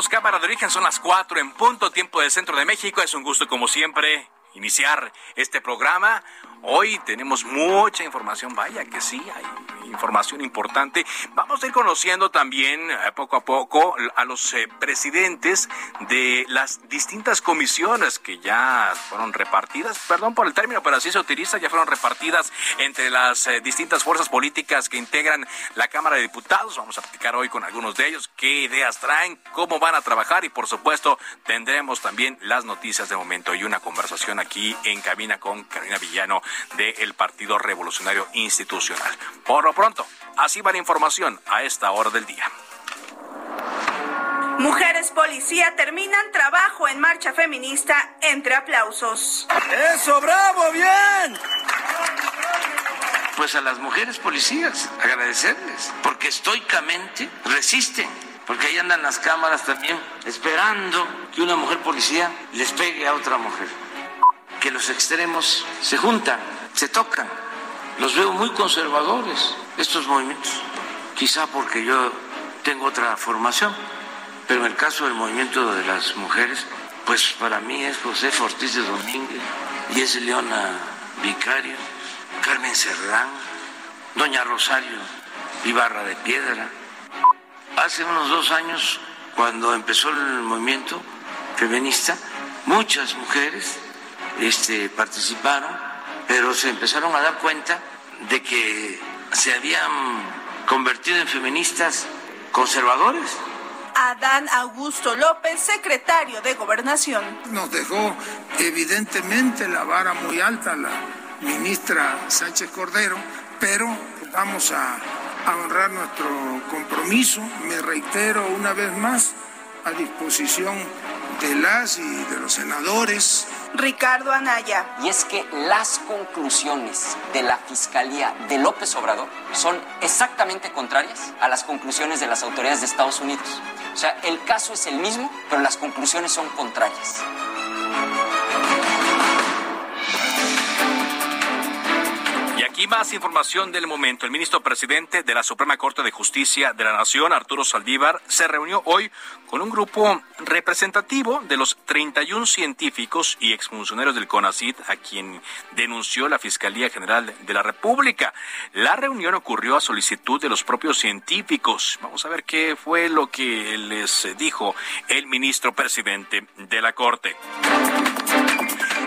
Arrancamos Cámara de Origen, son las 4 en punto, tiempo del centro de México. Es un gusto, como siempre, iniciar este programa. Hoy tenemos mucha información, vaya que sí, hay información importante. Vamos a ir conociendo también eh, poco a poco a los eh, presidentes de las distintas comisiones que ya fueron repartidas, perdón por el término, pero así se utiliza, ya fueron repartidas entre las eh, distintas fuerzas políticas que integran la Cámara de Diputados. Vamos a platicar hoy con algunos de ellos, qué ideas traen, cómo van a trabajar y por supuesto tendremos también las noticias de momento y una conversación aquí en cabina con Carolina Villano del Partido Revolucionario Institucional. Por lo pronto, así va la información a esta hora del día. Mujeres policía terminan trabajo en marcha feminista entre aplausos. ¡Eso, bravo, bien! Pues a las mujeres policías, agradecerles, porque estoicamente resisten, porque ahí andan las cámaras también, esperando que una mujer policía les pegue a otra mujer, que los extremos se juntan, se tocan. Los veo muy conservadores, estos movimientos, quizá porque yo tengo otra formación, pero en el caso del movimiento de las mujeres, pues para mí es José Ortiz de Domínguez y es Leona Vicario, Carmen Serrán, Doña Rosario Ibarra de Piedra. Hace unos dos años, cuando empezó el movimiento feminista, muchas mujeres este, participaron, pero se empezaron a dar cuenta de que se habían convertido en feministas conservadores. Adán Augusto López, secretario de Gobernación. Nos dejó evidentemente la vara muy alta la ministra Sánchez Cordero, pero vamos a, a honrar nuestro compromiso. Me reitero una vez más a disposición de las y de los senadores. Ricardo Anaya. Y es que las conclusiones de la Fiscalía de López Obrador son exactamente contrarias a las conclusiones de las autoridades de Estados Unidos. O sea, el caso es el mismo, pero las conclusiones son contrarias. Y más información del momento. El ministro presidente de la Suprema Corte de Justicia de la Nación, Arturo Saldívar, se reunió hoy con un grupo representativo de los 31 científicos y exfuncionarios del CONACID a quien denunció la Fiscalía General de la República. La reunión ocurrió a solicitud de los propios científicos. Vamos a ver qué fue lo que les dijo el ministro presidente de la Corte.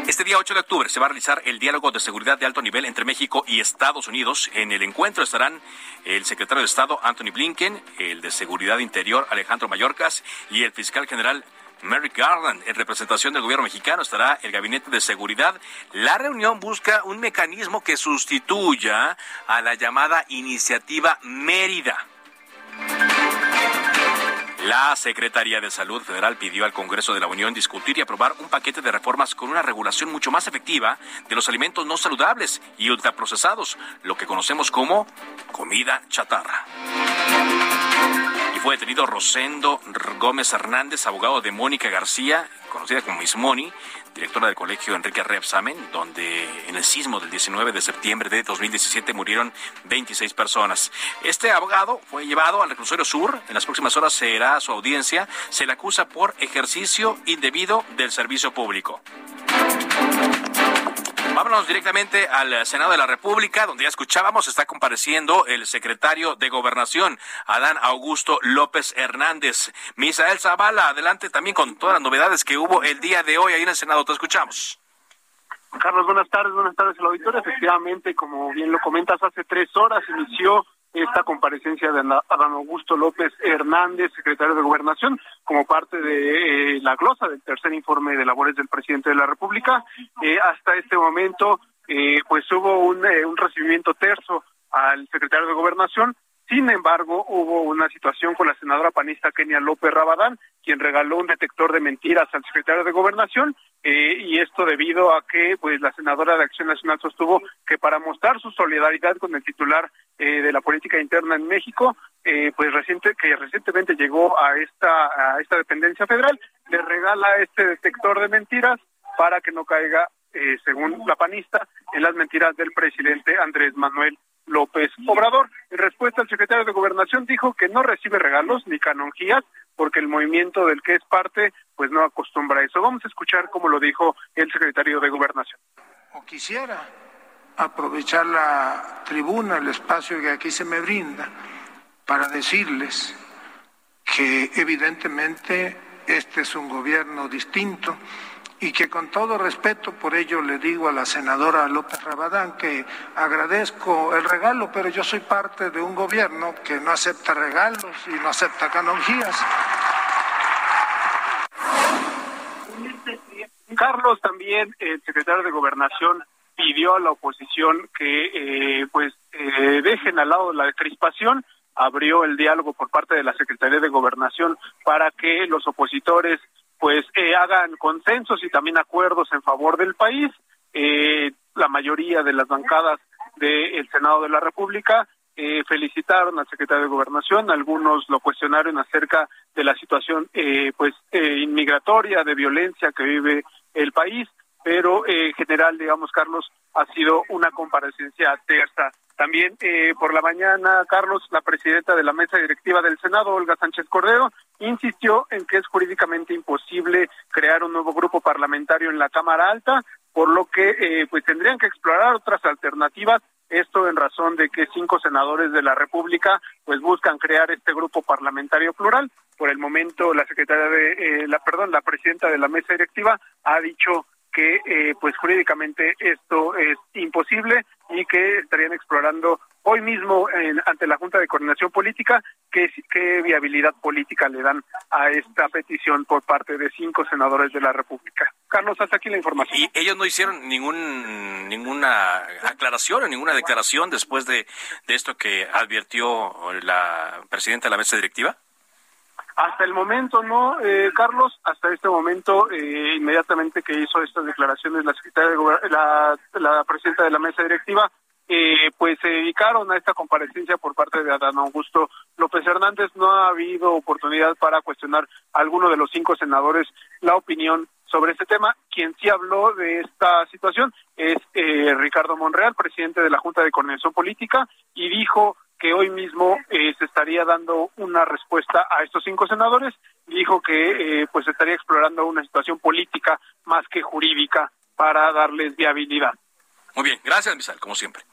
Este día 8 de octubre se va a realizar el diálogo de seguridad de alto nivel entre México y Estados Unidos. En el encuentro estarán el secretario de Estado Anthony Blinken, el de Seguridad Interior Alejandro Mayorkas y el fiscal general Merrick Garland. En representación del gobierno mexicano estará el Gabinete de Seguridad. La reunión busca un mecanismo que sustituya a la llamada Iniciativa Mérida. La Secretaría de Salud Federal pidió al Congreso de la Unión discutir y aprobar un paquete de reformas con una regulación mucho más efectiva de los alimentos no saludables y ultraprocesados, lo que conocemos como comida chatarra. Y fue detenido Rosendo Gómez Hernández, abogado de Mónica García, conocida como Miss Moni, directora del colegio Enrique Repsamen, donde en el sismo del 19 de septiembre de 2017 murieron 26 personas. Este abogado fue llevado al reclusorio sur. En las próximas horas será su audiencia. Se le acusa por ejercicio indebido del servicio público. Vámonos directamente al Senado de la República, donde ya escuchábamos, está compareciendo el secretario de Gobernación, Adán Augusto López Hernández. Misael Zavala, adelante también con todas las novedades que hubo el día de hoy ahí en el Senado. Te escuchamos. Carlos, buenas tardes, buenas tardes al auditorio. Efectivamente, como bien lo comentas, hace tres horas inició esta comparecencia de Adán Augusto López Hernández, secretario de Gobernación, como parte de eh, la glosa del tercer informe de labores del presidente de la República. Eh, hasta este momento, eh, pues hubo un, un recibimiento terzo al secretario de Gobernación, sin embargo, hubo una situación con la senadora panista Kenia López Rabadán, quien regaló un detector de mentiras al secretario de Gobernación, eh, y esto debido a que pues la senadora de Acción Nacional sostuvo que para mostrar su solidaridad con el titular eh, de la política interna en México, eh, pues reciente que recientemente llegó a esta a esta dependencia federal, le regala este detector de mentiras para que no caiga, según la panista, en las mentiras del presidente Andrés Manuel López Obrador. En respuesta, el secretario de Gobernación dijo que no recibe regalos ni canonjías porque el movimiento del que es parte pues no acostumbra a eso. Vamos a escuchar cómo lo dijo el secretario de Gobernación. O quisiera aprovechar la tribuna, el espacio que aquí se me brinda, para decirles que evidentemente este es un gobierno distinto y que con todo respeto por ello le digo a la senadora López Rabadán que agradezco el regalo, pero yo soy parte de un gobierno que no acepta regalos y no acepta canonjías. Carlos también, el secretario de Gobernación, pidió a la oposición que eh, pues eh, dejen al lado la crispación, abrió el diálogo por parte de la Secretaría de Gobernación para que los opositores pues eh, hagan consensos y también acuerdos en favor del país. Eh, la mayoría de las bancadas del Senado de la República eh, felicitaron al secretario de Gobernación, algunos lo cuestionaron acerca de la situación pues inmigratoria, de violencia que vive el país, pero en general, digamos, Carlos, ha sido una comparecencia tersa también eh, por la mañana, Carlos, la presidenta de la mesa directiva del Senado, Olga Sánchez Cordero, insistió en que es jurídicamente imposible crear un nuevo grupo parlamentario en la Cámara Alta, por lo que eh, pues tendrían que explorar otras alternativas. Esto en razón de que cinco senadores de la República pues buscan crear este grupo parlamentario plural. Por el momento, la secretaria de eh, la perdón, la presidenta de la mesa directiva ha dicho que eh, pues jurídicamente esto es imposible y que estarían explorando hoy mismo ante la Junta de Coordinación Política qué, qué viabilidad política le dan a esta petición por parte de cinco senadores de la República. Carlos, hasta aquí la información. ¿Y ellos no hicieron ningún ninguna aclaración o ninguna declaración después de, de esto que advirtió la presidenta de la mesa directiva? Hasta el momento no, eh, Carlos, hasta este momento, eh, inmediatamente que hizo estas declaraciones la secretaria de la, la presidenta de la mesa directiva, eh, pues se dedicaron a esta comparecencia por parte de Adán Augusto López Hernández. No ha habido oportunidad para cuestionar a alguno de los cinco senadores la opinión sobre este tema. Quien sí habló de esta situación es Ricardo Monreal, presidente de la Junta de Coordinación Política, y dijo que hoy mismo eh, se estaría dando una respuesta a estos cinco senadores. Dijo que eh, pues estaría explorando una situación política más que jurídica para darles viabilidad. Muy bien, gracias, Misal, como siempre.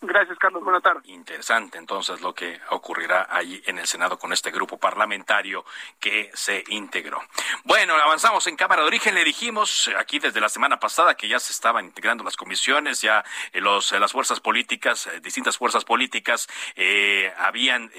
Gracias, Carlos. Buenas tardes. Interesante entonces lo que ocurrirá allí en el Senado con este grupo parlamentario que se integró. Bueno, avanzamos en Cámara de Origen. Le dijimos aquí desde la semana pasada que ya se estaban integrando las comisiones, ya eh, los, eh, las fuerzas políticas, eh, distintas fuerzas políticas habían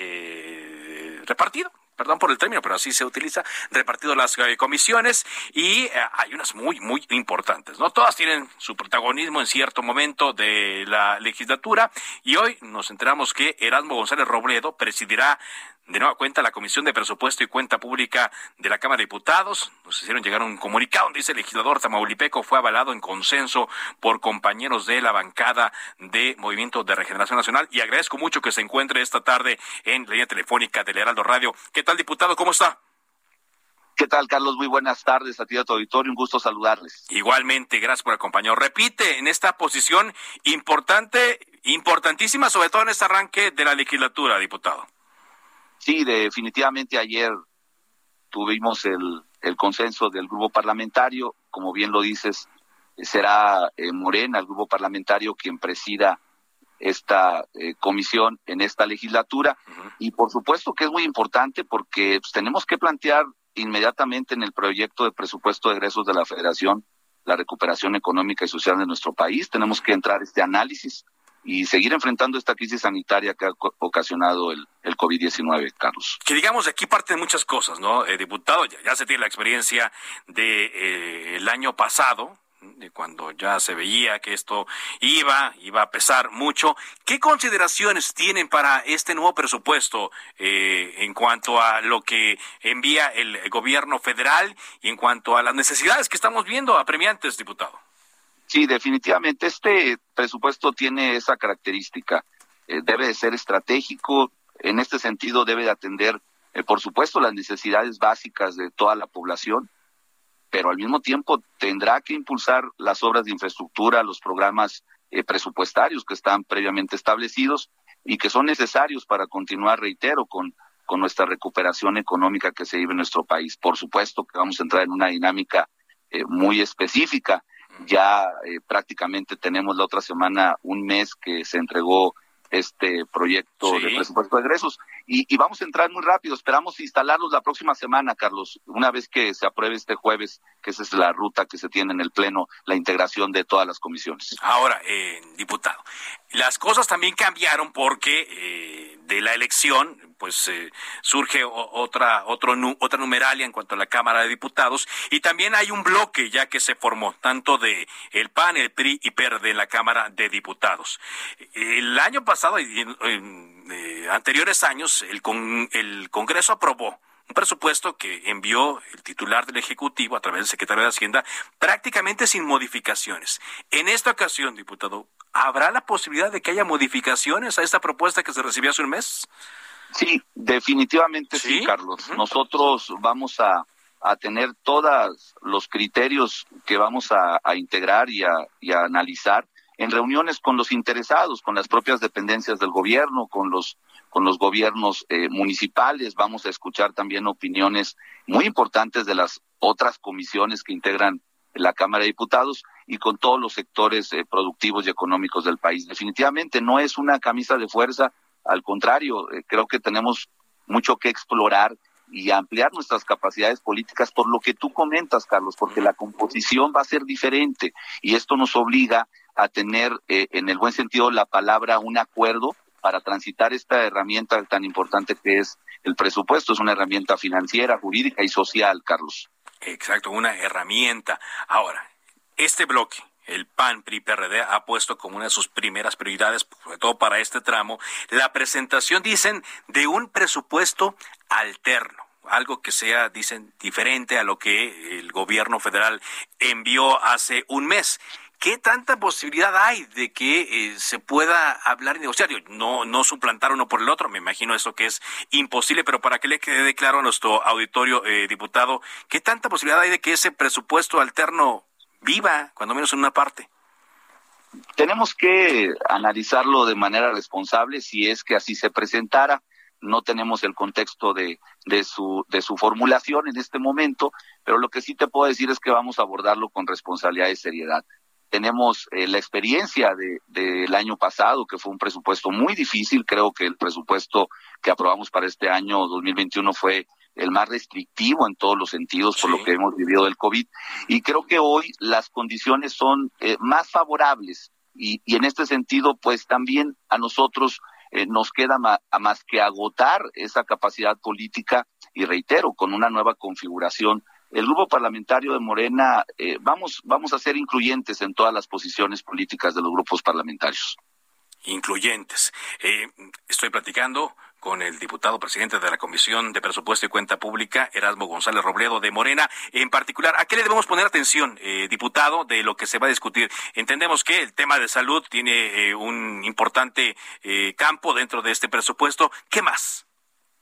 repartido perdón por el término, pero así se utiliza, repartido las eh, comisiones y eh, hay unas muy, muy importantes, ¿no? Todas tienen su protagonismo en cierto momento de la legislatura y hoy nos enteramos que Erasmo González Robledo presidirá de nueva cuenta la Comisión de Presupuesto y Cuenta Pública de la Cámara de Diputados. Nos hicieron llegar un comunicado donde dice el legislador Tamaulipeco fue avalado en consenso por compañeros de la bancada de Movimiento de Regeneración Nacional y agradezco mucho que se encuentre esta tarde en la línea telefónica del Heraldo Radio. ¿Qué tal, diputado? ¿Cómo está? ¿Qué tal, Carlos? Muy buenas tardes a ti a tu auditorio. Un gusto saludarles. Igualmente, gracias por acompañarnos. Repite en esta posición importante, importantísima, sobre todo en este arranque de la legislatura, diputado. Sí, definitivamente ayer tuvimos el, consenso del grupo parlamentario, como bien lo dices, será Morena, el grupo parlamentario, quien presida esta comisión en esta legislatura. Y por supuesto que es muy importante porque pues, tenemos que plantear inmediatamente en el proyecto de presupuesto de egresos de la Federación la recuperación económica y social de nuestro país. Tenemos que entrar este análisis y seguir enfrentando esta crisis sanitaria que ha ocasionado el, el COVID-19, Carlos. Que digamos, de aquí parten muchas cosas, ¿no? Eh, diputado, ya, se tiene la experiencia de, eh, año pasado, de cuando ya se veía que esto iba, iba a pesar mucho. ¿Qué consideraciones tienen para este nuevo presupuesto eh, en cuanto a lo que envía el gobierno federal y en cuanto a las necesidades que estamos viendo apremiantes, diputado? Sí, definitivamente este presupuesto tiene esa característica. Eh, debe de ser estratégico, en este sentido debe de atender, eh, por supuesto, las necesidades básicas de toda la población pero al mismo tiempo tendrá que impulsar las obras de infraestructura, los programas eh, presupuestarios que están previamente establecidos y que son necesarios para continuar, reitero, con, con nuestra recuperación económica que se vive en nuestro país. Por supuesto que vamos a entrar en una dinámica muy específica. Ya eh, prácticamente tenemos la otra semana un mes que se entregó este proyecto de presupuesto de egresos. Y, vamos a entrar muy rápido. Esperamos instalarlos la próxima semana, Carlos, una vez que se apruebe este jueves, que esa es la ruta que se tiene en el Pleno, la integración de todas las comisiones. Ahora, eh, diputado, las cosas también cambiaron porque eh, de la elección pues eh, surge otra otro otra numeralia en cuanto a la Cámara de Diputados y también hay un bloque ya que se formó tanto de el PAN, el PRI y PERDE en la Cámara de Diputados. El año pasado y en, eh, anteriores años el el Congreso aprobó un presupuesto que envió el titular del Ejecutivo a través del secretario de Hacienda prácticamente sin modificaciones. En esta ocasión, diputado, ¿habrá la posibilidad de que haya modificaciones a esta propuesta que se recibió hace un mes? Sí, definitivamente sí, Carlos. Nosotros vamos a, tener todos los criterios que vamos a, integrar y a, y a analizar en reuniones con los interesados, con las propias dependencias del gobierno, con los con los gobiernos eh, municipales. Vamos a escuchar también opiniones muy importantes de las otras comisiones que integran la Cámara de Diputados y con todos los sectores eh, productivos y económicos del país. Definitivamente no es una camisa de fuerza, al contrario, eh, creo que tenemos mucho que explorar y ampliar nuestras capacidades políticas por lo que tú comentas, Carlos, porque la composición va a ser diferente y esto nos obliga a tener, eh, en el buen sentido la palabra, un acuerdo para transitar esta herramienta tan importante que es el presupuesto. Es una herramienta financiera, jurídica y social, Carlos. Exacto, una herramienta. Ahora, este bloque el PAN, PRI, PRD ha puesto como una de sus primeras prioridades, sobre todo para este tramo, la presentación, dicen, de un presupuesto alterno algo que sea, dicen, diferente a lo que el gobierno federal envió hace un mes. ¿Qué tanta posibilidad hay de que eh, se pueda hablar y negociar? No, no suplantar uno por el otro, me imagino eso que es imposible, pero para que le quede claro a nuestro auditorio, eh, diputado, ¿qué tanta posibilidad hay de que ese presupuesto alterno viva, cuando menos en una parte. Tenemos que analizarlo de manera responsable si es que así se presentara. No tenemos el contexto de, de, su, de su formulación en este momento, pero lo que sí te puedo decir es que vamos a abordarlo con responsabilidad y seriedad. Tenemos eh, la experiencia del de, año pasado, que fue un presupuesto muy difícil. Creo que el presupuesto que aprobamos para este año 2021 fue el más restrictivo en todos los sentidos por lo que hemos vivido del COVID. Y creo que hoy las condiciones son eh, más favorables y, y, en este sentido, pues también a nosotros eh, nos queda más que agotar esa capacidad política y reitero, con una nueva configuración. El grupo parlamentario de Morena, eh, vamos, vamos a ser incluyentes en todas las posiciones políticas de los grupos parlamentarios incluyentes. estoy platicando con el diputado presidente de la Comisión de Presupuesto y Cuenta Pública, Erasmo González Robledo de Morena. En particular, ¿a qué le debemos poner atención, eh, diputado, de lo que se va a discutir? Entendemos que el tema de salud tiene eh, un importante eh, campo dentro de este presupuesto. ¿Qué más?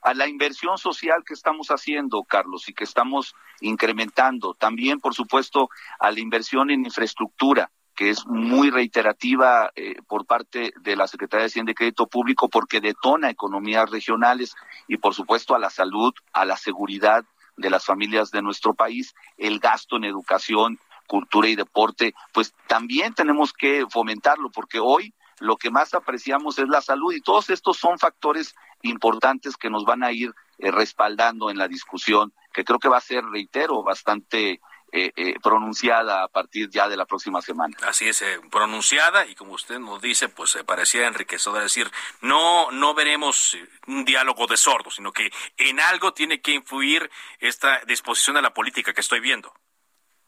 a la inversión social que estamos haciendo, Carlos, y que estamos incrementando. También, por supuesto, a la inversión en infraestructura que es muy reiterativa eh, por parte de la Secretaría de Hacienda y Crédito Público porque detona economías regionales y por supuesto a la salud, a la seguridad de las familias de nuestro país, el gasto en educación, cultura y deporte, pues también tenemos que fomentarlo, porque hoy lo que más apreciamos es la salud y todos estos son factores importantes que nos van a ir eh, respaldando en la discusión, que creo que va a ser, reitero, bastante eh, eh, pronunciada a partir ya de la próxima semana. Así es, pronunciada y como usted nos dice, pues eh, parecía enriquecedor decir, no, no veremos un diálogo de sordos, sino que en algo tiene que influir esta disposición de la política que estoy viendo.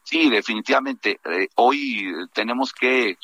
Sí, definitivamente. hoy tenemos que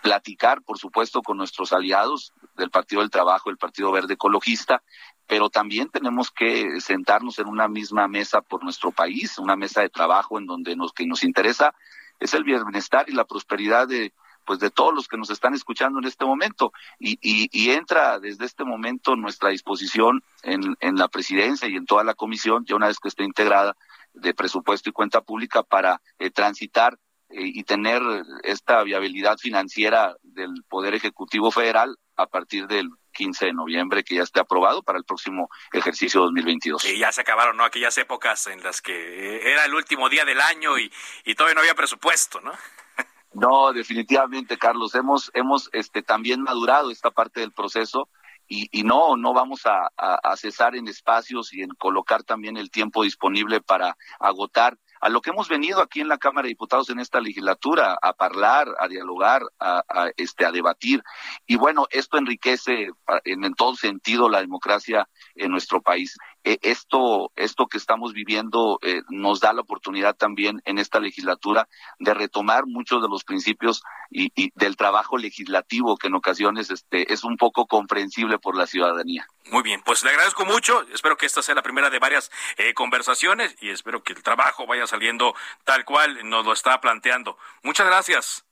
platicar, por supuesto, con nuestros aliados del Partido del Trabajo, el Partido Verde Ecologista, pero también tenemos que sentarnos en una misma mesa por nuestro país, una mesa de trabajo en donde nos que nos interesa es el bienestar y la prosperidad de pues de todos los que nos están escuchando en este momento. Y, y, entra desde este momento nuestra disposición en, en la presidencia y en toda la comisión ya una vez que esté integrada de presupuesto y cuenta pública para eh, transitar eh, y tener esta viabilidad financiera del Poder Ejecutivo Federal a partir del 15 de noviembre que ya esté aprobado para el próximo ejercicio 2022. Y ya se acabaron, ¿no? Aquellas épocas en las que era el último día del año y, y todavía no había presupuesto, ¿no? No, definitivamente, Carlos. Hemos, hemos este, también madurado esta parte del proceso y, y no, no vamos a, a, cesar en espacios y en colocar también el tiempo disponible para agotar a lo que hemos venido aquí en la Cámara de Diputados en esta legislatura, a hablar, a dialogar, a, este, a debatir. Y bueno, esto enriquece en, todo sentido la democracia en nuestro país. E, esto, esto que estamos viviendo eh, nos da la oportunidad también en esta legislatura de retomar muchos de los principios y, del trabajo legislativo que en ocasiones este, es un poco comprensible por la ciudadanía. Muy bien, pues le agradezco mucho. Espero que esta sea la primera de varias eh, conversaciones y espero que el trabajo vaya saliendo tal cual nos lo está planteando. Muchas gracias.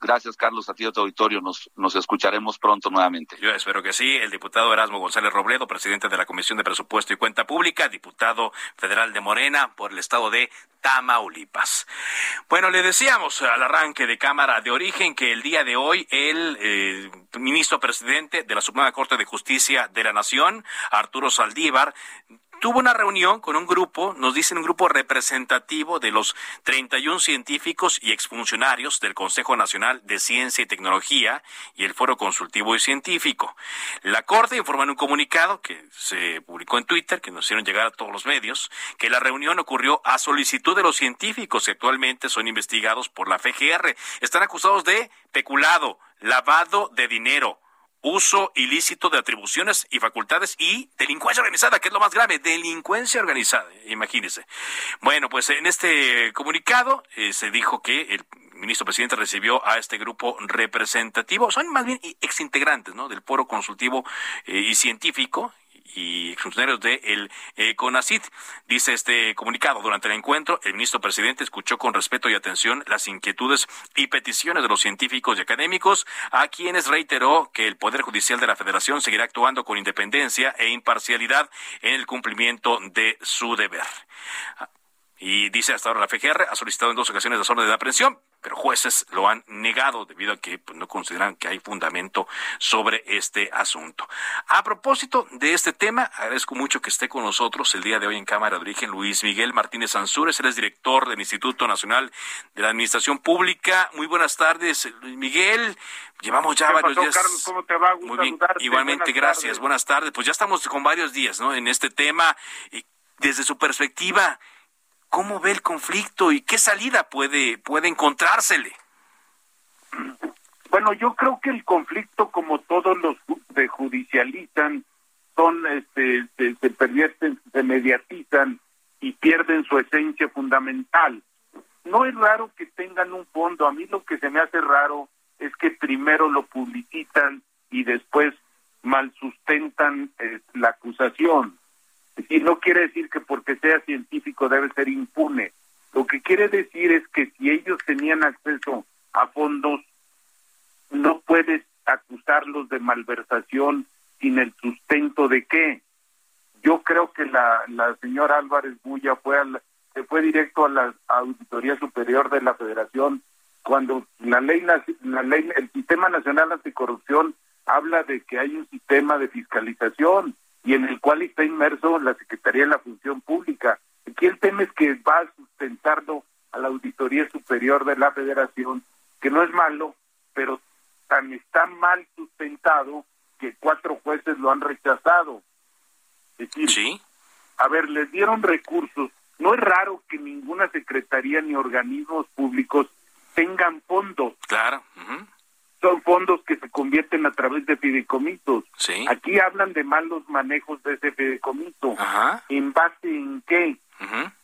Gracias, Carlos, a ti de tu auditorio. Nos, nos escucharemos pronto nuevamente. Yo espero que sí. El diputado Erasmo González Robledo, presidente de la Comisión de Presupuesto y Cuenta Pública, diputado federal de Morena por el estado de Tamaulipas. Bueno, le decíamos al arranque de Cámara de Origen que el día de hoy el eh, ministro presidente de la Suprema Corte de Justicia de la Nación, Arturo Saldívar, tuvo una reunión con un grupo, nos dicen un grupo representativo de los 31 científicos y exfuncionarios del Consejo Nacional de Ciencia y Tecnología y el Foro Consultivo y Científico. La Corte informó en un comunicado que se publicó en Twitter, que nos hicieron llegar a todos los medios, que la reunión ocurrió a solicitud de los científicos que actualmente son investigados por la FGR. Están acusados de peculado, lavado de dinero, uso ilícito de atribuciones y facultades y delincuencia organizada, que es lo más grave, delincuencia organizada, imagínense. Bueno, pues en este comunicado eh, se dijo que el ministro presidente recibió a este grupo representativo, son más bien exintegrantes ¿no? del foro consultivo eh, y científico y funcionarios de el eh. Dice este comunicado, durante el encuentro, el ministro presidente escuchó con respeto y atención las inquietudes y peticiones de los científicos y académicos, a quienes reiteró que el Poder Judicial de la Federación seguirá actuando con independencia e imparcialidad en el cumplimiento de su deber. Y dice hasta ahora la FGR ha solicitado en dos ocasiones la orden de aprehensión, pero jueces lo han negado debido a que pues, no consideran que hay fundamento sobre este asunto. A propósito de este tema, agradezco mucho que esté con nosotros el día de hoy en Cámara de Origen Luis Miguel Martínez Ansúrez, él es director del Instituto Nacional de la Administración Pública. Muy buenas tardes, Luis Miguel. Llevamos ya varios días. Carlos, ¿cómo te va? Muy bien. Igualmente, gracias. Buenas tardes. Pues ya estamos con varios días, ¿no? En este tema. Y desde su perspectiva, ¿Cómo ve el conflicto y qué salida puede, puede encontrársele? Bueno, yo creo que el conflicto, como todos los se judicializan, son, este, se, se pervierten, se mediatizan y pierden su esencia fundamental. No es raro que tengan un fondo. A mí lo que se me hace raro es que primero lo publicitan y después mal sustentan eh, la acusación. Y no quiere decir que porque sea científico debe ser impune. Lo que quiere decir es que si ellos tenían acceso a fondos, no puedes acusarlos de malversación sin el sustento de qué. Yo creo que la, la señora Álvarez Bulla fue se fue directo a la Auditoría Superior de la Federación cuando la ley, la ley, el Sistema Nacional Anticorrupción habla de que hay un sistema de fiscalización y en el cual está inmerso la Secretaría de la Función Pública. Aquí el tema es que va a sustentarlo a la Auditoría Superior de la Federación, que no es malo, pero tan está mal sustentado que cuatro jueces lo han rechazado. Es decir, sí. a ver, les dieron recursos. No es raro que ninguna secretaría ni organismos públicos tengan fondos. Claro. Son fondos que se convierten a través de fideicomisos. Sí. Aquí hablan de malos manejos de ese fideicomiso. ¿En base en qué?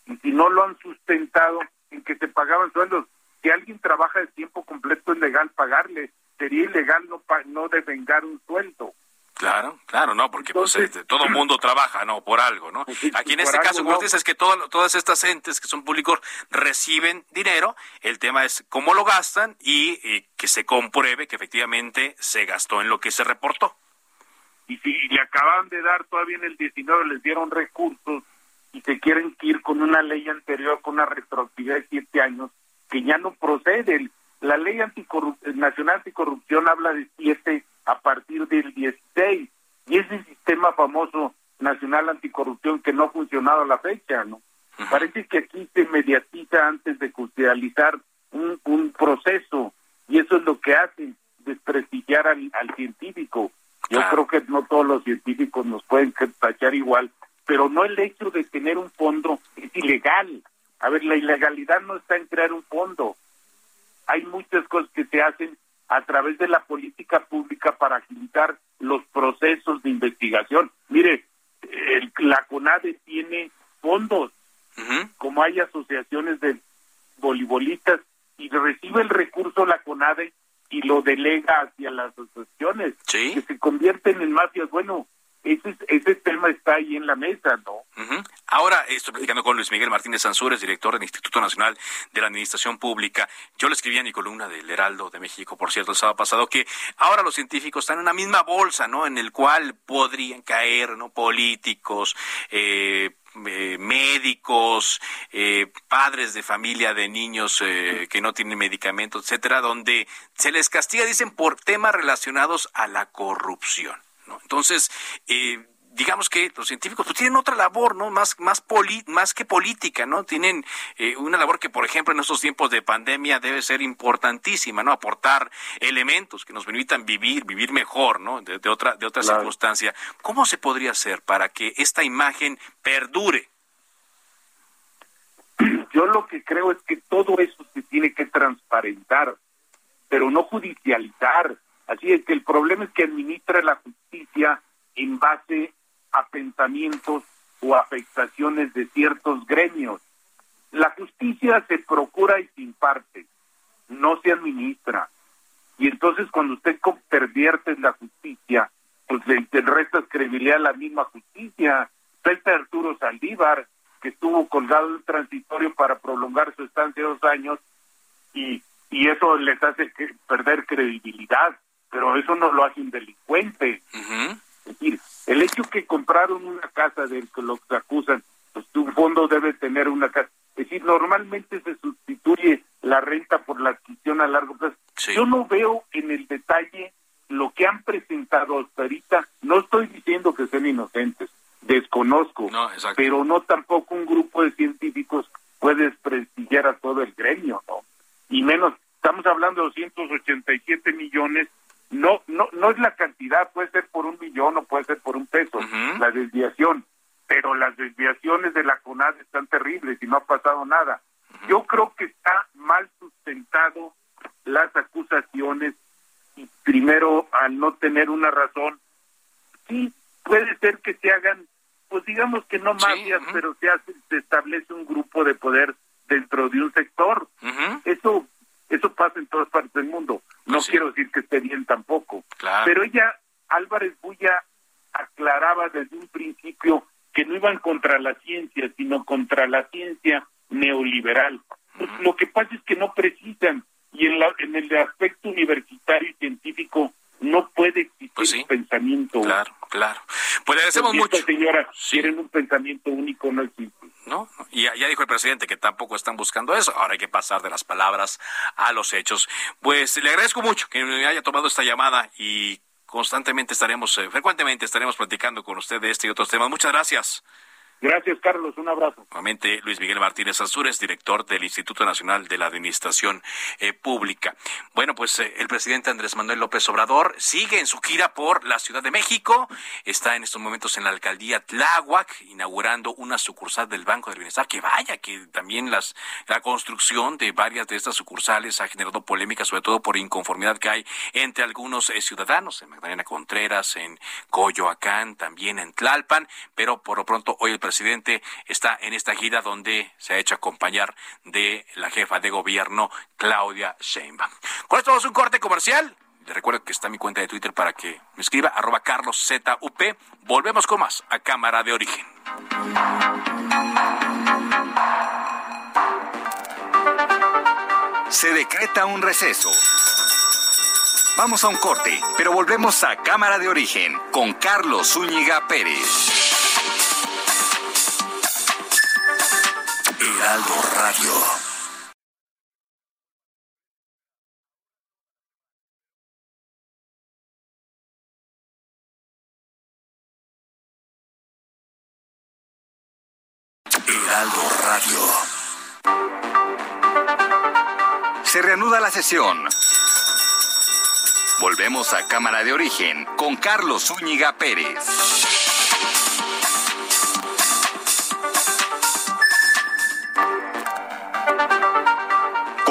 Y si no lo han sustentado, en que se pagaban sueldos. Si alguien trabaja de tiempo completo es legal pagarle. Sería ilegal no, no devengar un sueldo. Claro, claro, no, porque pues, este, todo mundo trabaja, ¿no? Por algo, ¿no? Aquí en este caso, como dices, es que todas estas entes que son públicos reciben dinero, el tema es cómo lo gastan y, que se compruebe que efectivamente se gastó en lo que se reportó. Y si le acaban de dar todavía en el 19, les dieron recursos y se quieren ir con una ley anterior, con una retroactividad de siete años, que ya no procede. La ley nacional anticorrupción habla de siete a partir del 16 y ese sistema famoso nacional anticorrupción que no ha funcionado a la fecha, ¿no? Parece que aquí se mediatiza antes de judicializar un, un proceso y eso es lo que hace desprestigiar al, científico. Yo creo que no todos los científicos nos pueden tachar igual, pero no el hecho de tener un fondo es ilegal. A ver, la ilegalidad no está en crear un fondo. Hay muchas cosas que se hacen a través de la política pública para agilitar los procesos de investigación. Mire, el, la CONADE tiene fondos, como hay asociaciones de voleibolistas, y recibe el recurso la CONADE y lo delega hacia las asociaciones, que se convierten en mafias. Bueno, ese, ese tema está ahí en la mesa, ¿no? Ahora estoy platicando con Luis Miguel Martínez Sansúrez, director del Instituto Nacional de la Administración Pública. Yo le escribí en mi columna del Heraldo de México, por cierto, el sábado pasado, que ahora los científicos están en una misma bolsa, ¿no? En el cual podrían caer, ¿no? Políticos, eh, eh, médicos, eh, padres de familia de niños que no tienen medicamentos, etcétera, donde se les castiga, dicen, por temas relacionados a la corrupción. Entonces, eh, digamos que los científicos pues, tienen otra labor, ¿no? Más, más, más que política, ¿no? Tienen eh, una labor que, por ejemplo, en estos tiempos de pandemia debe ser importantísima, ¿no? Aportar elementos que nos permitan vivir, vivir mejor, ¿no? De, otra, de otra circunstancia. ¿Cómo se podría hacer para que esta imagen perdure? Yo lo que creo es que todo eso se tiene que transparentar, pero no judicializar Así es que el problema es que administra la justicia en base a pensamientos o afectaciones de ciertos gremios. La justicia se procura y se imparte, no se administra. Y entonces cuando usted pervierte la justicia, pues le, le restas credibilidad a la misma justicia. Está Arturo Saldívar, que estuvo colgado en transitorio para prolongar su estancia dos años y, y eso les hace perder credibilidad pero eso no lo hace un delincuente. Es decir, el hecho que compraron una casa del que los acusan, pues un fondo debe tener una casa. Es decir, normalmente se sustituye la renta por la adquisición a largo plazo. Yo no veo en el detalle lo que han presentado hasta ahorita. No estoy diciendo que sean inocentes, desconozco, pero no tampoco un grupo de científicos puede desprestigiar a todo el gremio, ¿no? Y menos, estamos hablando de 287 millones no, no, no es la cantidad, puede ser por un millón o puede ser por un peso, la desviación, pero las desviaciones de la CONAD están terribles y no ha pasado nada. Yo creo que está mal sustentado las acusaciones y primero al no tener una razón, sí puede ser que se hagan, pues digamos que no mafias, pero se, hace, se establece un grupo de poder dentro de un sector. Eso eso pasa en todas partes del mundo. No pues quiero decir que esté bien tampoco. Pero ella, Álvarez Bulla, aclaraba desde un principio que no iban contra la ciencia, sino contra la ciencia neoliberal. Pues lo que pasa es que no precisan y en, la, en el aspecto universitario y científico no puede existir pues un pensamiento. Claro, claro. Pues le agradecemos mucho. Señora, quieren un pensamiento único, no existe. ¿No? Y ya, dijo el presidente que tampoco están buscando eso. Ahora hay que pasar de las palabras a los hechos. Pues le agradezco mucho que me haya tomado esta llamada y constantemente estaremos, eh, frecuentemente estaremos platicando con usted de este y otros temas. Muchas gracias. Gracias, Carlos. Un abrazo. Nuevamente, Luis Miguel Martínez Azures, director del Instituto Nacional de la Administración eh, Pública. Bueno, pues eh, el presidente Andrés Manuel López Obrador sigue en su gira por la Ciudad de México. Está en estos momentos en la alcaldía Tláhuac, inaugurando una sucursal del Banco del Bienestar. Que vaya, que también las, la construcción de varias de estas sucursales ha generado polémica, sobre todo por inconformidad que hay entre algunos eh, ciudadanos, en Magdalena Contreras, en Coyoacán, también en Tlalpan. Pero por lo pronto, hoy el presidente está en esta gira donde se ha hecho acompañar de la jefa de gobierno, Claudia Sheinbaum. Con esto vamos a un corte comercial. Les recuerdo que está mi cuenta de Twitter para que me escriba, arroba carloszup. Volvemos con más a Cámara de Origen. Se decreta un receso. Vamos a un corte, pero volvemos a Cámara de Origen con Carlos Zúñiga Pérez. Heraldo Radio. Heraldo Radio. Se reanuda la sesión. Volvemos a Cámara de Origen con Carlos Zúñiga Pérez.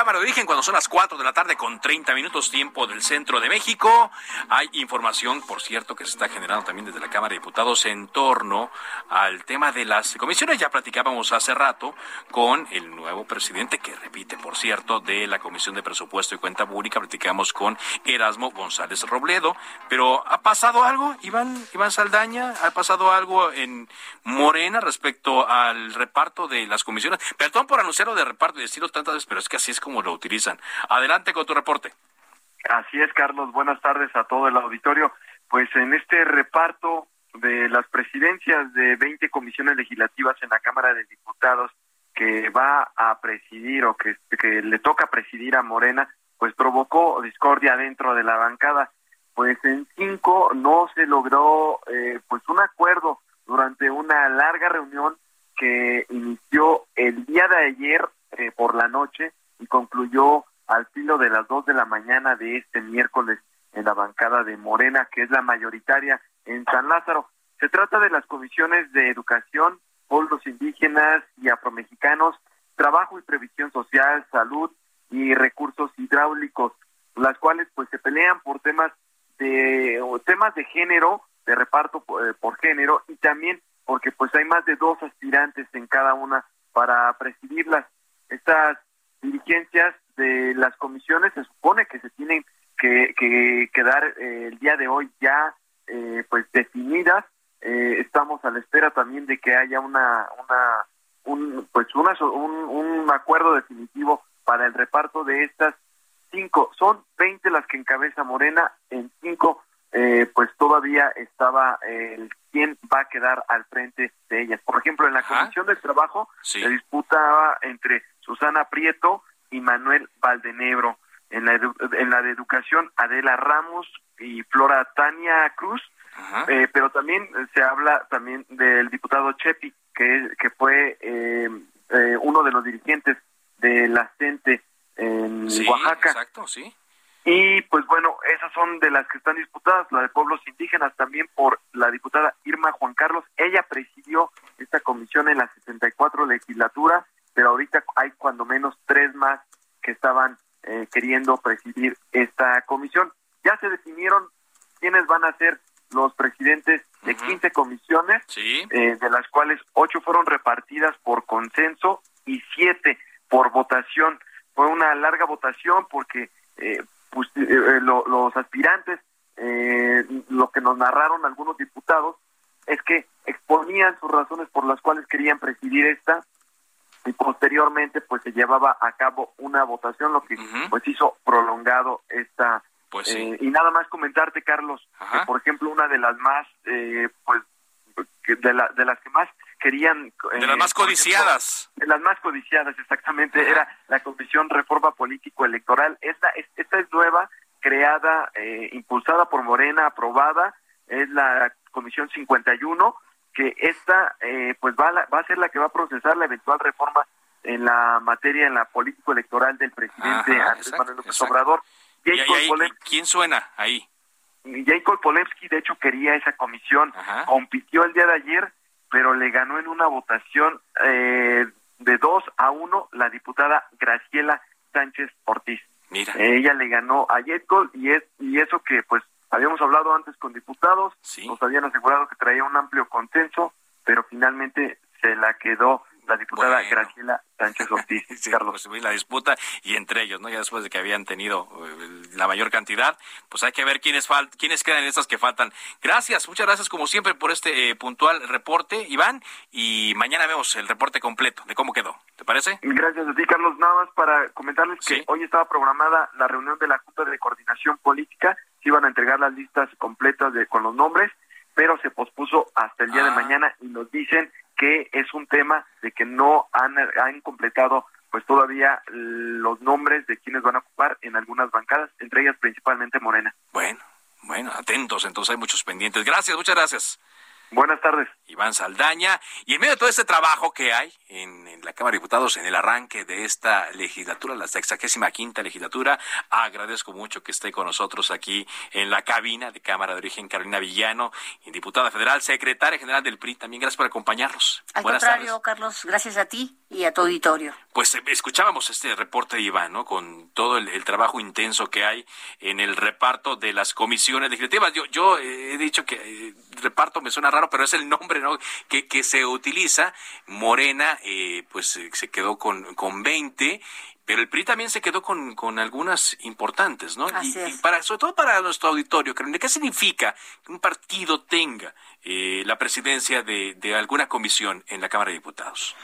Cámara de Origen cuando son las 4 de la tarde con 30 minutos tiempo del centro de México. Hay información, por cierto, que se está generando también desde la Cámara de Diputados en torno al tema de las comisiones. Ya platicábamos hace rato con el nuevo presidente, que repite, por cierto, de la Comisión de Presupuesto y Cuenta Pública. Platicamos con Erasmo González Robledo. Pero ¿ha pasado algo, Iván, Iván Saldaña? ¿Ha pasado algo en Morena respecto al reparto de las comisiones? Perdón por anunciarlo de reparto y decirlo tantas veces, pero es que así es como lo utilizan. Adelante con tu reporte. Así es, Carlos. Buenas tardes a todo el auditorio. Pues en este reparto de las presidencias de 20 comisiones legislativas en la Cámara de Diputados que va a presidir o que, que le toca presidir a Morena, pues provocó discordia dentro de la bancada. Pues en cinco no se logró eh, pues un acuerdo durante una larga reunión que inició el día de ayer eh, por la noche y concluyó al filo de las dos de la mañana de este miércoles en la bancada de Morena, que es la mayoritaria en San Lázaro. Se trata de las comisiones de educación, pueblos indígenas y afromexicanos, trabajo y previsión social, salud y recursos hidráulicos, las cuales pues se pelean por temas de temas de género, de reparto por, eh, por género y también porque pues hay más de dos aspirantes en cada una para presidirlas. Estas dirigencias de las comisiones se supone que se tienen que, que quedar eh, el día de hoy ya eh, pues definidas. Eh, estamos a la espera también de que haya una una un pues una, un, un acuerdo definitivo para el reparto de estas cinco. Son 20 las que encabeza Morena en cinco eh, pues todavía estaba el quién va a quedar al frente de ellas. Por ejemplo, en la Comisión del Trabajo se disputaba entre Susana Prieto y Manuel Valdenebro. En la, en la de Educación, Adela Ramos y Flora Tania Cruz. Eh, pero también se habla también del diputado Chepi, que, que fue eh, eh, uno de los dirigentes de la CENTE en Oaxaca. Exacto, sí. Y pues bueno, esas son de las que están disputadas, la de pueblos indígenas también por la diputada Irma Juan Carlos. Ella presidió esta comisión en la 64 legislatura, pero ahorita hay cuando menos tres más que estaban eh, queriendo presidir esta comisión. Ya se definieron quiénes van a ser los presidentes de 15 comisiones, eh, de las cuales ocho fueron repartidas por consenso y siete por votación. Fue una larga votación porque eh, pues, eh, eh, los aspirantes, eh, lo que nos narraron algunos diputados, es que exponían sus razones por las cuales querían presidir esta y posteriormente pues se llevaba a cabo una votación lo que pues hizo prolongado esta Pues sí. Eh, y nada más comentarte, Carlos, que por ejemplo una de las más, eh, pues, de, la, de las que más querían... de las más codiciadas. de las más codiciadas, exactamente, era la Comisión Reforma Político Electoral. Esta, esta es nueva, creada, impulsada por Morena, aprobada, es la Comisión 51, que esta eh, pues va a, va a ser la que va a procesar la eventual reforma en la materia, en la político electoral del presidente Andrés Manuel López Obrador. ¿Quién suena ahí? Jacob Polensky, de hecho, quería esa comisión, compitió el día de ayer, pero le ganó en una votación eh, de dos a uno la diputada Graciela Sánchez Ortiz. Mira. ella le ganó a Jacob y es y eso que pues Habíamos hablado antes con diputados, nos habían asegurado que traía un amplio consenso, pero finalmente se la quedó la diputada Graciela Sánchez Ortiz. Carlos. Pues, la disputa y entre ellos, ¿no? Ya después de que habían tenido eh, la mayor cantidad, pues hay que ver quiénes quiénes quedan en estas que faltan. Gracias, muchas gracias como siempre por este eh, puntual reporte, Iván, y mañana vemos el reporte completo de cómo quedó. ¿Te parece? Gracias a ti, Carlos. Nada más para comentarles que hoy estaba programada la reunión de la Junta de Coordinación Política se iban a entregar las listas completas de, con los nombres, pero se pospuso hasta el día de ah. mañana y nos dicen que es un tema de que no han, han completado pues todavía los nombres de quienes van a ocupar en algunas bancadas, entre ellas principalmente Morena. Bueno, bueno, atentos, entonces hay muchos pendientes. Gracias, muchas gracias. Buenas tardes. Iván Saldaña. Y en medio de todo este trabajo que hay en, la Cámara de Diputados en el arranque de esta legislatura, la sexagésima quinta legislatura, agradezco mucho que esté con nosotros aquí en la cabina de Cámara de Origen Carolina Villano, diputada federal, secretaria general del PRI. También gracias por acompañarnos. Al contrario, Carlos, gracias a ti y a tu auditorio. Pues eh, escuchábamos este reporte de Iván, ¿no? Con todo el, trabajo intenso que hay en el reparto de las comisiones legislativas. Yo, yo eh, he dicho que eh, reparto me suena raro pero es el nombre ¿no? que, que se utiliza. Morena, eh, pues eh, se quedó con, con 20 pero el PRI también se quedó con, con algunas importantes, ¿no? y, para, sobre todo para nuestro auditorio, ¿qué significa que un partido tenga eh, la presidencia de, de, alguna comisión en la Cámara de Diputados?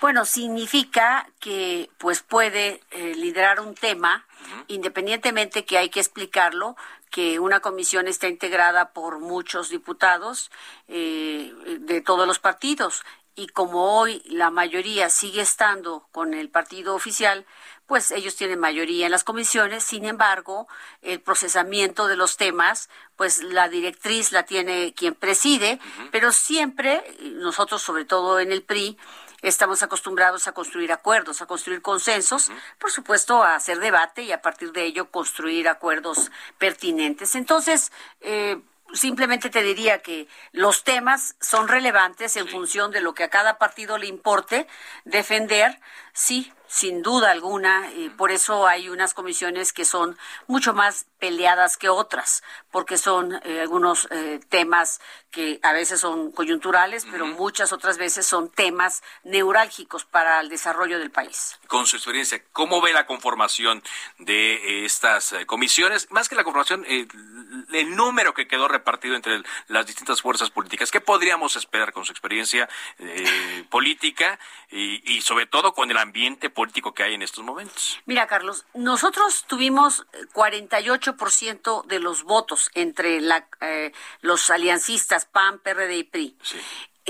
Bueno, significa que pues puede liderar un tema, independientemente que hay que explicarlo, que una comisión está integrada por muchos diputados eh, de todos los partidos. Y como hoy la mayoría sigue estando con el partido oficial, pues ellos tienen mayoría en las comisiones. Sin embargo, el procesamiento de los temas, pues la directriz la tiene quien preside, pero siempre nosotros, sobre todo en el PRI, Estamos acostumbrados a construir acuerdos, a construir consensos, por supuesto, a hacer debate y a partir de ello construir acuerdos pertinentes. Entonces, eh, simplemente te diría que los temas son relevantes en función de lo que a cada partido le importe defender, sí, sin duda alguna, y por eso hay unas comisiones que son mucho más peleadas que otras, porque son eh, algunos eh, temas que a veces son coyunturales, pero muchas otras veces son temas neurálgicos para el desarrollo del país. Con su experiencia, ¿cómo ve la conformación de eh, estas comisiones? Más que la conformación, el número que quedó repartido entre las distintas fuerzas políticas. ¿Qué podríamos esperar con su experiencia política y, y sobre todo con el ambiente político que hay en estos momentos? Mira, Carlos, nosotros tuvimos 48% de los votos entre la, eh, los aliancistas PAN, PRD y PRI. Sí.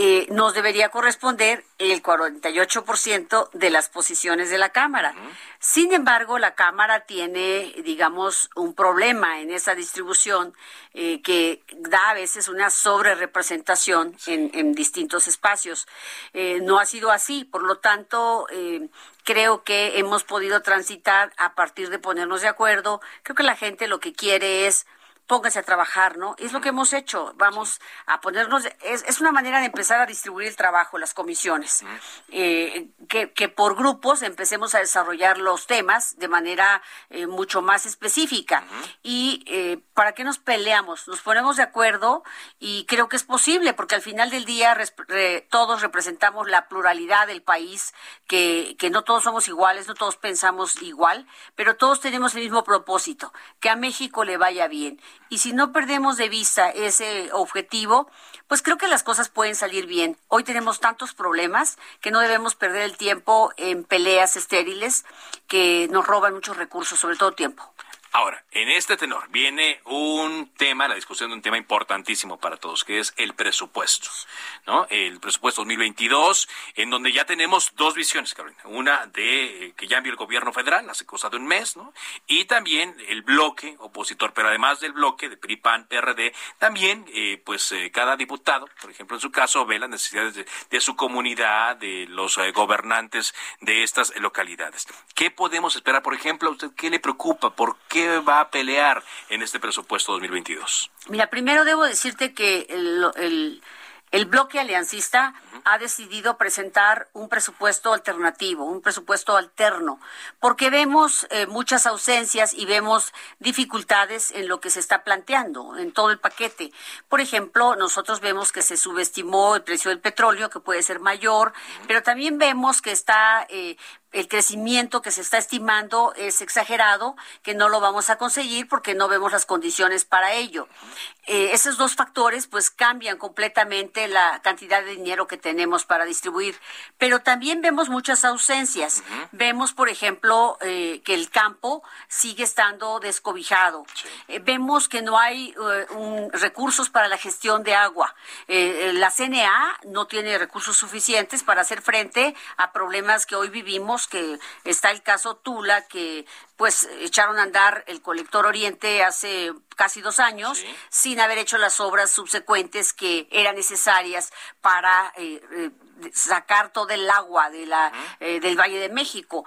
Eh, nos debería corresponder el 48% de las posiciones de la Cámara. Sin embargo, la Cámara tiene, digamos, un problema en esa distribución eh, que da a veces una sobrerepresentación en, en, distintos espacios. Eh, no ha sido así, por lo tanto, creo que hemos podido transitar a partir de ponernos de acuerdo. Creo que la gente lo que quiere es póngase a trabajar, ¿no? Es lo que hemos hecho. Vamos a ponernos, es, es una manera de empezar a distribuir el trabajo, las comisiones, eh, que, que, por grupos empecemos a desarrollar los temas de manera eh, mucho más específica. Y eh, para qué nos peleamos, nos ponemos de acuerdo y creo que es posible, porque al final del día todos representamos la pluralidad del país, que, que no todos somos iguales, no todos pensamos igual, pero todos tenemos el mismo propósito, que a México le vaya bien y si no perdemos de vista ese objetivo, pues creo que las cosas pueden salir bien. Hoy tenemos tantos problemas que no debemos perder el tiempo en peleas estériles que nos roban muchos recursos, sobre todo tiempo. Ahora, en este tenor viene un tema, la discusión de un tema importantísimo para todos, que es el presupuesto, ¿no? El presupuesto 2022, en donde ya tenemos dos visiones, Carolina. Una de eh, que ya envió el gobierno federal hace cosa de un mes, ¿no? Y también el bloque opositor, pero además del bloque de PRI, PAN, PRD, también, eh, pues, eh, cada diputado, por ejemplo, en su caso, ve las necesidades de, su comunidad, de los gobernantes de estas localidades. ¿Qué podemos esperar, por ejemplo, a usted qué le preocupa? ¿Por qué va a pelear en este presupuesto 2022? Mira, primero debo decirte que el, el bloque aliancista ha decidido presentar un presupuesto alternativo, un presupuesto alterno, porque vemos eh, muchas ausencias y vemos dificultades en lo que se está planteando, en todo el paquete. Por ejemplo, nosotros vemos que se subestimó el precio del petróleo, que puede ser mayor, pero también vemos que está eh, el crecimiento que se está estimando es exagerado, que no lo vamos a conseguir porque no vemos las condiciones para ello. Eh, esos dos factores pues cambian completamente la cantidad de dinero que tenemos para distribuir, pero también vemos muchas ausencias. Vemos, por ejemplo, eh, que el campo sigue estando descobijado. Eh, vemos que no hay recursos para la gestión de agua. la CNA no tiene recursos suficientes para hacer frente a problemas que hoy vivimos que está el caso Tula, que pues echaron a andar el colector Oriente hace casi dos años sin haber hecho las obras subsecuentes que eran necesarias para eh, eh, sacar todo el agua de la, eh, del Valle de México.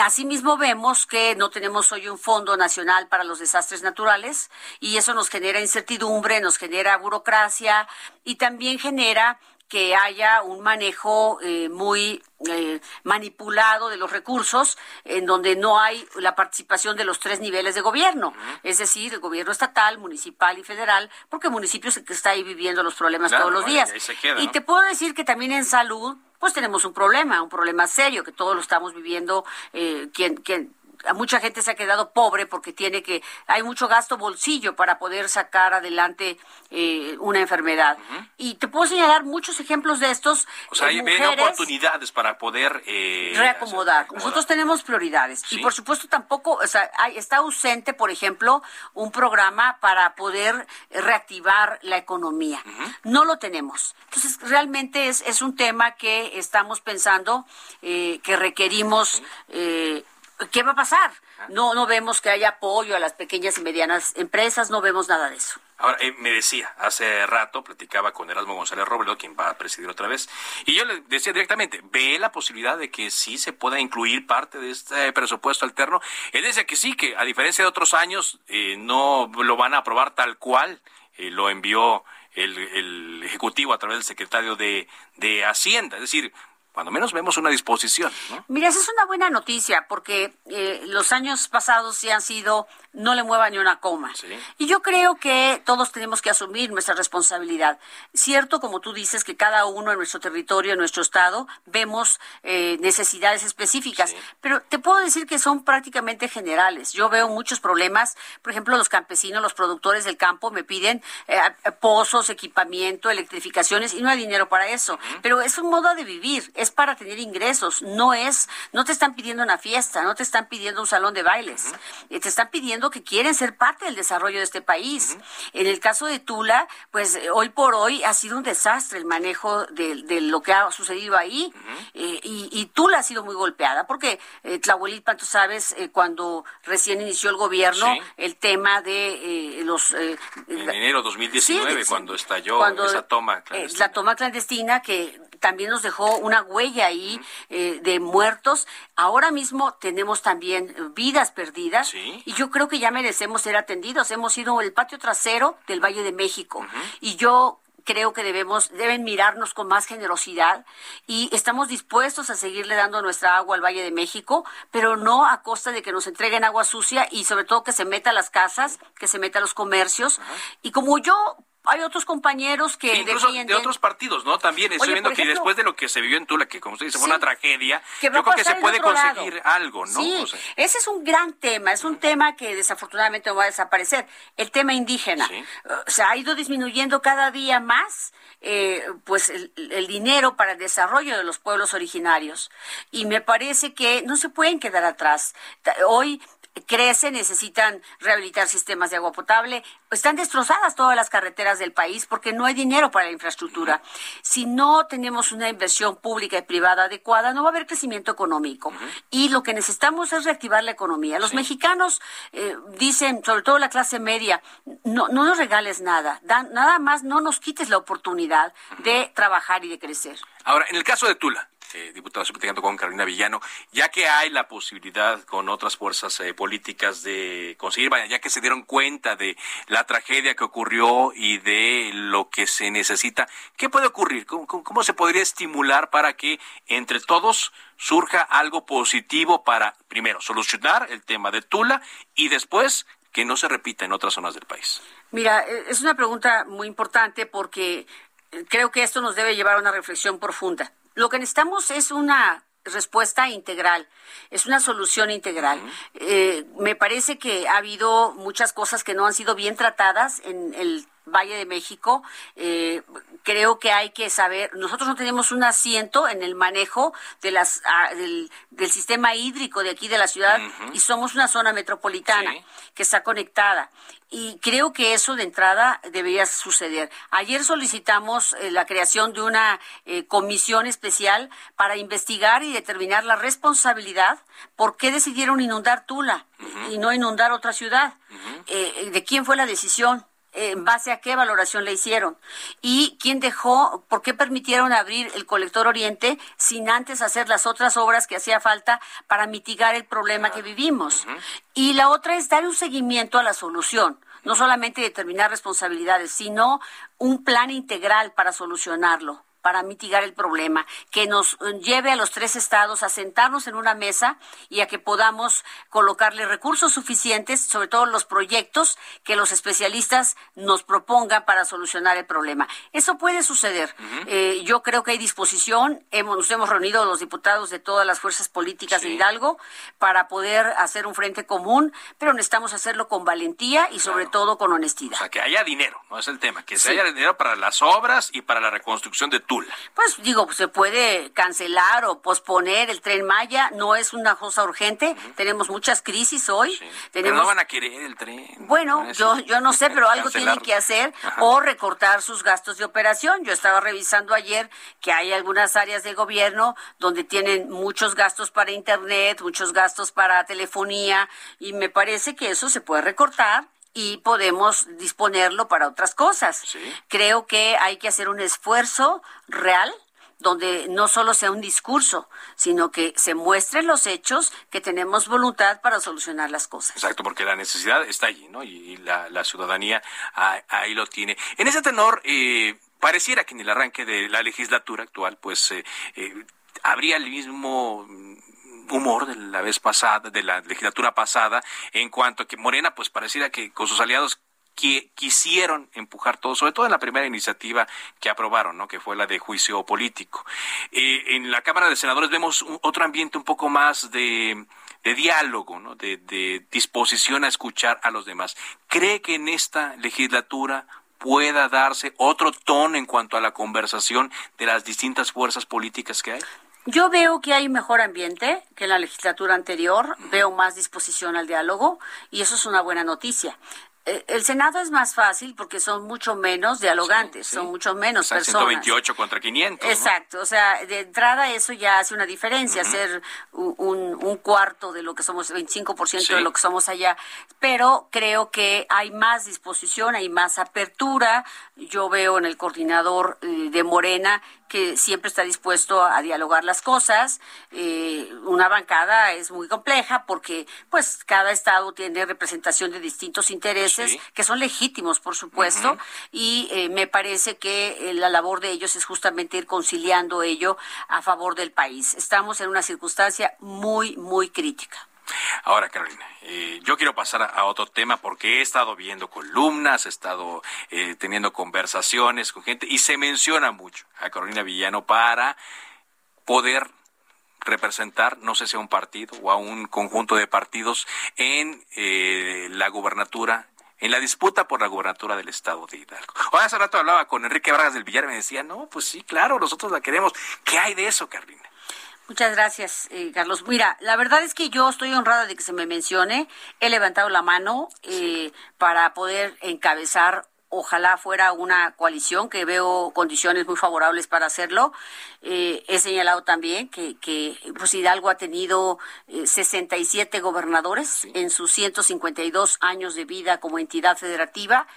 asimismo vemos que no tenemos hoy un fondo nacional para los desastres naturales y eso nos genera incertidumbre, nos genera burocracia y también genera que haya un manejo eh, muy eh, manipulado de los recursos, en donde no hay la participación de los tres niveles de gobierno, es decir, el gobierno estatal, municipal y federal, porque el municipio es el que está ahí viviendo los problemas todos los días. y te puedo decir que también en salud, pues tenemos un problema, un problema serio que todos lo estamos viviendo, eh, quien, quien mucha gente se ha quedado pobre porque tiene que hay mucho gasto bolsillo para poder sacar adelante eh, una enfermedad. Y te puedo señalar muchos ejemplos de estos o sea hay oportunidades para poder eh, reacomodar. nosotros tenemos prioridades. Y por supuesto tampoco o sea está ausente por ejemplo un programa para poder reactivar la economía. No lo tenemos. Entonces realmente es es un tema que estamos pensando eh, que requerimos eh, ¿qué va a pasar? No, no vemos que haya apoyo a las pequeñas y medianas empresas, no vemos nada de eso. Ahora, eh, me decía, hace rato platicaba con Erasmo González Robledo, quien va a presidir otra vez, y yo le decía directamente, ¿ve la posibilidad de que sí se pueda incluir parte de este presupuesto alterno? Él decía que sí, que a diferencia de otros años, eh, no lo van a aprobar tal cual eh, lo envió el, el, Ejecutivo a través del secretario de, de Hacienda. Es decir, cuando menos vemos una disposición. Mira, esa es una buena noticia porque eh, los años pasados sí han sido no le mueva ni una coma. Y yo creo que todos tenemos que asumir nuestra responsabilidad. Cierto, como tú dices, que cada uno en nuestro territorio, en nuestro estado, vemos eh, necesidades específicas, pero te puedo decir que son prácticamente generales. Yo veo muchos problemas, por ejemplo, los campesinos, los productores del campo me piden eh, pozos, equipamiento, electrificaciones y no hay dinero para eso. Pero es un modo de vivir es para tener ingresos, no es, no te están pidiendo una fiesta, no te están pidiendo un salón de bailes, eh, te están pidiendo que quieren ser parte del desarrollo de este país. En el caso de Tula, pues eh, hoy por hoy ha sido un desastre el manejo de, lo que ha sucedido ahí. Eh, y, Tula ha sido muy golpeada porque eh, Tlahuelilpan, tú sabes, cuando recién inició el gobierno, el tema de los... en enero de 2019, cuando estalló esa toma clandestina. la toma clandestina que también nos dejó una huella ahí eh, de muertos. Ahora mismo tenemos también vidas perdidas y yo creo que ya merecemos ser atendidos. Hemos sido el patio trasero del Valle de México y yo creo que debemos deben mirarnos con más generosidad y estamos dispuestos a seguirle dando nuestra agua al Valle de México, pero no a costa de que nos entreguen agua sucia y sobre todo que se meta a las casas, que se meta a los comercios. Y como yo hay otros compañeros que incluso de otros partidos, ¿no? También estoy viendo que después de lo que se vivió en Tula, que como usted dice fue una tragedia, yo creo que se puede conseguir algo, ¿no? Sí, ese es un gran tema, es un tema que desafortunadamente va a desaparecer, el tema indígena. O sea, ha ido disminuyendo cada día más eh, pues el, el, dinero para el desarrollo de los pueblos originarios y me parece que no se pueden quedar atrás. Hoy crece, necesitan rehabilitar sistemas de agua potable. Están destrozadas todas las carreteras del país porque no hay dinero para la infraestructura. Si no tenemos una inversión pública y privada adecuada, no va a haber crecimiento económico. Y lo que necesitamos es reactivar la economía. Los mexicanos eh, dicen, sobre todo la clase media, no, no nos regales nada, nada más no nos quites la oportunidad de trabajar y de crecer. Ahora, en el caso de Tula, eh, diputado, platicando con Carolina Villano, ya que hay la posibilidad con otras fuerzas eh, políticas de conseguir, ya que se dieron cuenta de la tragedia que ocurrió y de lo que se necesita, ¿qué puede ocurrir? ¿Cómo, se podría estimular para que entre todos surja algo positivo para, primero, solucionar el tema de Tula y después que no se repita en otras zonas del país? Mira, eh, es una pregunta muy importante porque creo que esto nos debe llevar a una reflexión profunda. Lo que necesitamos es una respuesta integral, es una solución integral. Eh, me parece que ha habido muchas cosas que no han sido bien tratadas en el Valle de México. Eh, creo que hay que saber, nosotros no tenemos un asiento en el manejo de las, ah, del, sistema hídrico de aquí de la ciudad y somos una zona metropolitana que está conectada. Y creo que eso de entrada debería suceder. Ayer solicitamos eh, la creación de una eh, comisión especial para investigar y determinar la responsabilidad por qué decidieron inundar Tula y no inundar otra ciudad. ¿De quién fue la decisión? En base a qué valoración le hicieron y quién dejó, por qué permitieron abrir el colector oriente sin antes hacer las otras obras que hacía falta para mitigar el problema que vivimos. Y la otra es dar un seguimiento a la solución, no solamente determinar responsabilidades, sino un plan integral para solucionarlo para mitigar el problema, que nos eh, lleve a los tres estados a sentarnos en una mesa y a que podamos colocarle recursos suficientes, sobre todo los proyectos que los especialistas nos propongan para solucionar el problema. Eso puede suceder. Eh, yo creo que hay disposición. Hemos, nos hemos reunido los diputados de todas las fuerzas políticas de Hidalgo para poder hacer un frente común, pero necesitamos hacerlo con valentía y sobre todo con honestidad. O sea, que haya dinero, no es el tema, que se haya dinero para las obras y para la reconstrucción de tu pues digo, se puede cancelar o posponer el tren Maya, no es una cosa urgente, tenemos muchas crisis hoy. Tenemos... Pero no van a querer el tren. Bueno, yo, yo no sé, pero algo tienen que hacer o recortar sus gastos de operación. Yo estaba revisando ayer que hay algunas áreas del gobierno donde tienen muchos gastos para Internet, muchos gastos para telefonía y me parece que eso se puede recortar y podemos disponerlo para otras cosas. Creo que hay que hacer un esfuerzo real donde no solo sea un discurso, sino que se muestren los hechos que tenemos voluntad para solucionar las cosas. Exacto, porque la necesidad está allí, ¿no? Y, la, ciudadanía ahí lo tiene. En ese tenor, eh, pareciera que en el arranque de la legislatura actual, pues eh, eh, habría el mismo humor de la vez pasada, de la legislatura pasada, en cuanto a que Morena, pues pareciera que con sus aliados que quisieron empujar todo, sobre todo en la primera iniciativa que aprobaron, ¿no? que fue la de juicio político. Eh, en la Cámara de Senadores vemos otro ambiente un poco más de, diálogo, ¿no? de, de disposición a escuchar a los demás. ¿Cree que en esta legislatura pueda darse otro tono en cuanto a la conversación de las distintas fuerzas políticas que hay? Yo veo que hay mejor ambiente que en la legislatura anterior, veo más disposición al diálogo y eso es una buena noticia. Eh, el Senado es más fácil porque son mucho menos dialogantes, son mucho menos personas. 128 contra 500. Exacto, o sea, de entrada eso ya hace una diferencia, ser un, un, cuarto de lo que somos, 25% de lo que somos allá, pero creo que hay más disposición, hay más apertura. Yo veo en el coordinador eh, de Morena que siempre está dispuesto a dialogar las cosas. Eh, una bancada es muy compleja porque pues cada estado tiene representación de distintos intereses que son legítimos, por supuesto, y eh, me parece que eh, la labor de ellos es justamente ir conciliando ello a favor del país. Estamos en una circunstancia muy, muy crítica. Ahora, Carolina, eh, yo quiero pasar a, otro tema porque he estado viendo columnas, he estado eh, teniendo conversaciones con gente y se menciona mucho a Carolina Villano para poder representar, no sé si a un partido o a un conjunto de partidos en eh, la gubernatura en la disputa por la gubernatura del estado de Hidalgo. Hoy hace rato hablaba con Enrique Vargas del Villar y me decía, no, pues sí, claro, nosotros la queremos. ¿Qué hay de eso, Carolina? Muchas gracias, eh, Carlos. Mira, la verdad es que yo estoy honrada de que se me mencione. He levantado la mano eh, para poder encabezar ojalá fuera una coalición que veo condiciones muy favorables para hacerlo. Eh, he señalado también que, que pues Hidalgo ha tenido 67 gobernadores en sus 152 años de vida como entidad federativa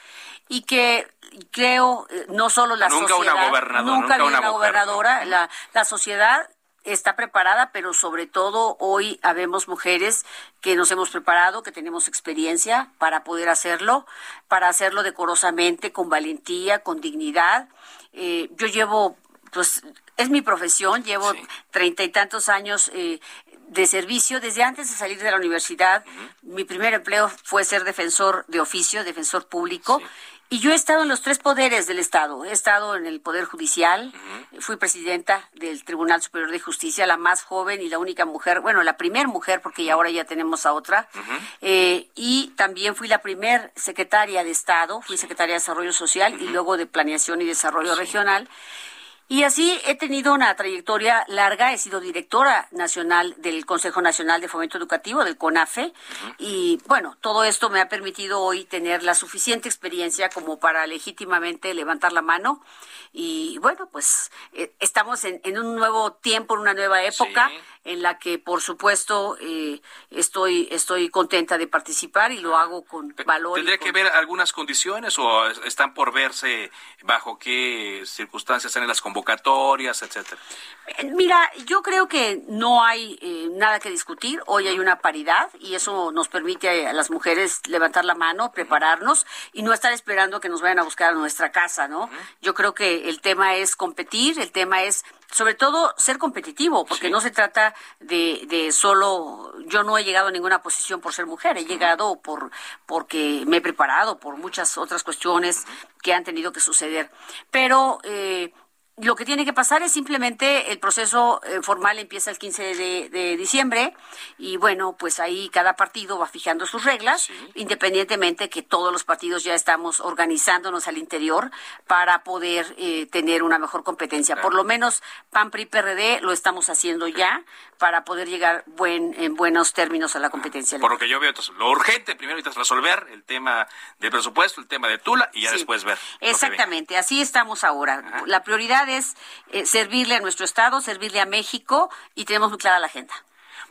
y que creo no solo la nunca sociedad una gobernadora, nunca, nunca una, una gobernadora la, la sociedad está preparada, pero sobre todo hoy habemos mujeres que nos hemos preparado, que tenemos experiencia para poder hacerlo, para hacerlo decorosamente, con valentía, con dignidad. Eh, yo llevo, pues, es mi profesión, llevo treinta y tantos años eh, de servicio. Desde antes de salir de la universidad, mi primer empleo fue ser defensor de oficio, defensor público. Y yo he estado en los tres poderes del Estado. He estado en el Poder Judicial, fui presidenta del Tribunal Superior de Justicia, la más joven y la única mujer, bueno, la primer mujer, porque ya ahora ya tenemos a otra. Eh, y también fui la primer secretaria de Estado, fui secretaria de Desarrollo Social y luego de Planeación y Desarrollo Regional. Y así he tenido una trayectoria larga, he sido directora nacional del Consejo Nacional de Fomento Educativo, del CONAFE, y bueno, todo esto me ha permitido hoy tener la suficiente experiencia como para legítimamente levantar la mano. Y bueno, pues eh, estamos en, en, un nuevo tiempo, en una nueva época. En la que por supuesto eh, estoy estoy contenta de participar y lo hago con valor. ¿Tendría con... que ver algunas condiciones o están por verse bajo qué circunstancias están en las convocatorias, etcétera? Mira, yo creo que no hay eh, nada que discutir. Hoy hay una paridad y eso nos permite a las mujeres levantar la mano, prepararnos y no estar esperando que nos vayan a buscar a nuestra casa, ¿no? Yo creo que el tema es competir, el tema es sobre todo ser competitivo, porque sí. no se trata de, de, solo, yo no he llegado a ninguna posición por ser mujer, he llegado por porque me he preparado por muchas otras cuestiones que han tenido que suceder. Pero eh, lo que tiene que pasar es simplemente el proceso eh, formal empieza el 15 de, de, diciembre y bueno, pues ahí cada partido va fijando sus reglas, sí. independientemente que todos los partidos ya estamos organizándonos al interior para poder eh, tener una mejor competencia. Claro. Por lo menos PAN, PRI, PRD lo estamos haciendo ya para poder llegar buen, en buenos términos a la competencia. Por lo que yo veo, entonces, lo urgente primero es resolver el tema de presupuesto, el tema de Tula y ya sí. después ver. Exactamente, así estamos ahora. Ajá. La prioridad es eh, servirle a nuestro Estado, servirle a México y tenemos muy clara la agenda.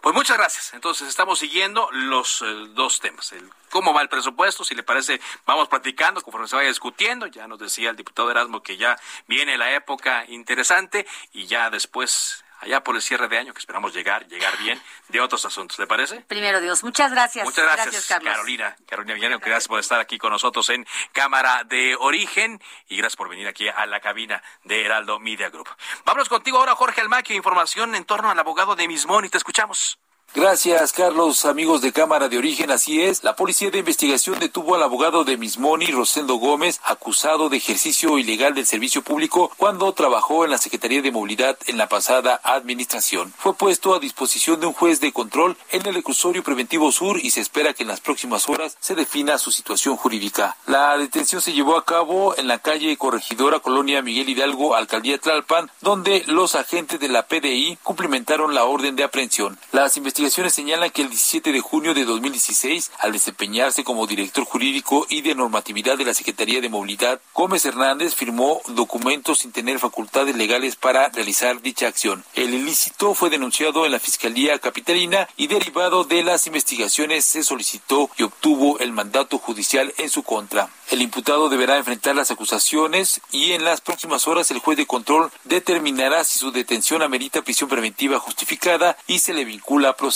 Pues muchas gracias. Entonces estamos siguiendo los eh, dos temas. El cómo va el presupuesto, si le parece, vamos platicando conforme se vaya discutiendo. Ya nos decía el diputado Erasmo que ya viene la época interesante y ya después allá por el cierre de año, que esperamos llegar, llegar bien, de otros asuntos. ¿Le parece? Primero Dios. Muchas gracias. Muchas gracias, gracias Carlos. Carolina. Carolina Villano, gracias por estar aquí con nosotros en Cámara de Origen y gracias por venir aquí a la cabina de Heraldo Media Group. Vámonos contigo ahora, Jorge Almaquio, información en torno al abogado de Mismón y te escuchamos. Gracias, Carlos, amigos de Cámara de Origen. Así es, la Policía de Investigación detuvo al abogado de Mismoni, Rosendo Gómez, acusado de ejercicio ilegal del servicio público cuando trabajó en la Secretaría de Movilidad en la pasada administración. Fue puesto a disposición de un juez de control en el reclusorio preventivo sur y se espera que en las próximas horas se defina su situación jurídica. La detención se llevó a cabo en la calle Corregidora, Colonia Miguel Hidalgo, Alcaldía Tlalpan, donde los agentes de la PDI cumplimentaron la orden de aprehensión. Las investigaciones señalan que el 17 de junio de 2016, al desempeñarse como director jurídico y de normatividad de la Secretaría de Movilidad, Gómez Hernández firmó documentos sin tener facultades legales para realizar dicha acción. El ilícito fue denunciado en la Fiscalía Capitalina y derivado de las investigaciones se solicitó y obtuvo el mandato judicial en su contra. El imputado deberá enfrentar las acusaciones y en las próximas horas el juez de control determinará si su detención amerita prisión preventiva justificada y se le vincula a.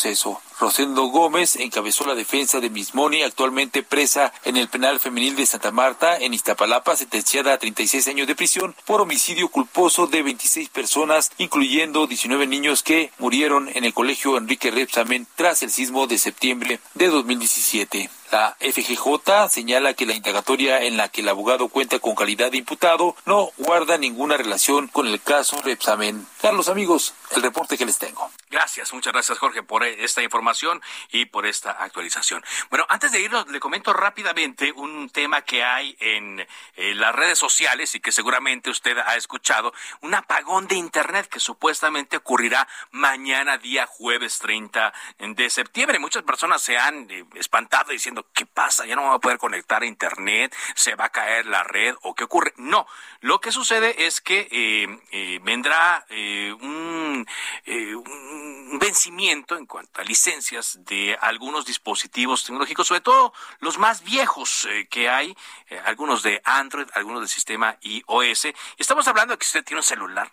Rosendo Gómez encabezó la defensa de Mismoni, actualmente presa en el penal femenil de Santa Marta, en Iztapalapa, sentenciada a 36 años de prisión por homicidio culposo de 26 personas, incluyendo 19 niños que murieron en el colegio Enrique Repsamen tras el sismo de septiembre de 2017. La FGJ señala que la indagatoria en la que el abogado cuenta con calidad de imputado no guarda ninguna relación con el caso Repsamen. Carlos, amigos, el reporte que les tengo. Gracias, muchas gracias Jorge por esta información y por esta actualización. Bueno, antes de irnos, le comento rápidamente un tema que hay en las redes sociales y que seguramente usted ha escuchado, un apagón de Internet que supuestamente ocurrirá mañana día jueves 30 de septiembre. Muchas personas se han eh, espantado diciendo, ¿qué pasa? Ya no va a poder conectar a Internet, se va a caer la red o qué ocurre. No, lo que sucede es que eh, eh, vendrá un, un vencimiento en cuanto a licencias de algunos dispositivos tecnológicos, sobre todo los más viejos que hay, algunos de Android, algunos del sistema iOS. Estamos hablando de que usted tiene un celular,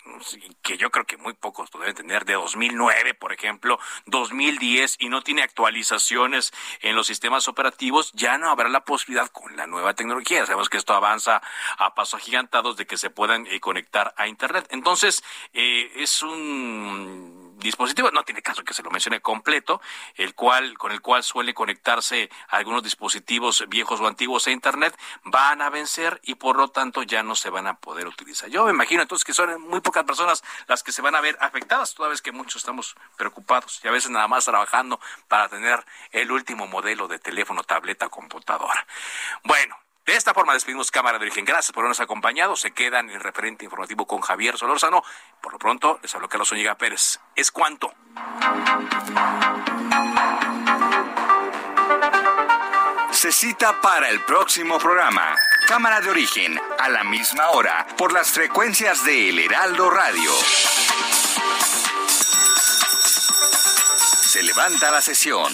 que yo creo que muy pocos lo deben tener, de 2009, por ejemplo, 2010, y no tiene actualizaciones en los sistemas operativos, ya no habrá la posibilidad con la nueva tecnología. Sabemos que esto avanza a pasos agigantados de que se puedan eh, conectar a Internet. Entonces, eh, es un dispositivo, no tiene caso que se lo mencione completo, el cual, con el cual suele conectarse algunos dispositivos viejos o antiguos a internet, van a vencer y por lo tanto ya no se van a poder utilizar. Yo me imagino entonces que son muy pocas personas las que se van a ver afectadas, toda vez que muchos estamos preocupados y a veces nada más trabajando para tener el último modelo de teléfono, tableta, computadora. Bueno, de esta forma despedimos Cámara de Origen. Gracias por habernos acompañado. Se quedan en el referente informativo con Javier Solórzano. Por lo pronto, les habló Carlos Oñiga Pérez. ¿Es cuánto? Se cita para el próximo programa. Cámara de Origen, a la misma hora, por las frecuencias de El Heraldo Radio. Se levanta la sesión.